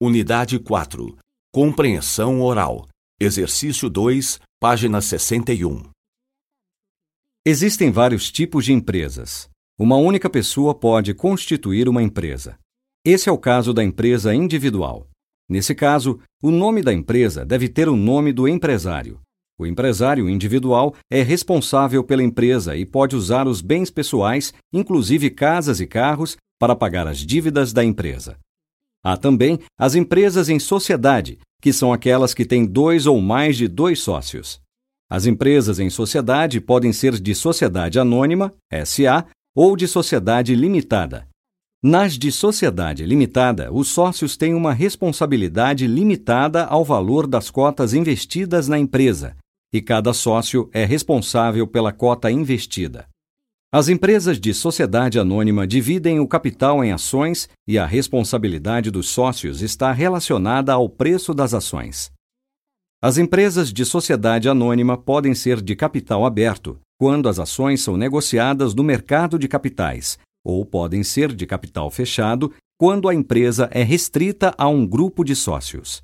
Unidade 4. Compreensão oral. Exercício 2, página 61. Existem vários tipos de empresas. Uma única pessoa pode constituir uma empresa. Esse é o caso da empresa individual. Nesse caso, o nome da empresa deve ter o nome do empresário. O empresário individual é responsável pela empresa e pode usar os bens pessoais, inclusive casas e carros, para pagar as dívidas da empresa. Há também as empresas em sociedade, que são aquelas que têm dois ou mais de dois sócios. As empresas em sociedade podem ser de sociedade anônima, SA, ou de sociedade limitada. Nas de sociedade limitada, os sócios têm uma responsabilidade limitada ao valor das cotas investidas na empresa, e cada sócio é responsável pela cota investida. As empresas de sociedade anônima dividem o capital em ações e a responsabilidade dos sócios está relacionada ao preço das ações. As empresas de sociedade anônima podem ser de capital aberto, quando as ações são negociadas no mercado de capitais, ou podem ser de capital fechado, quando a empresa é restrita a um grupo de sócios.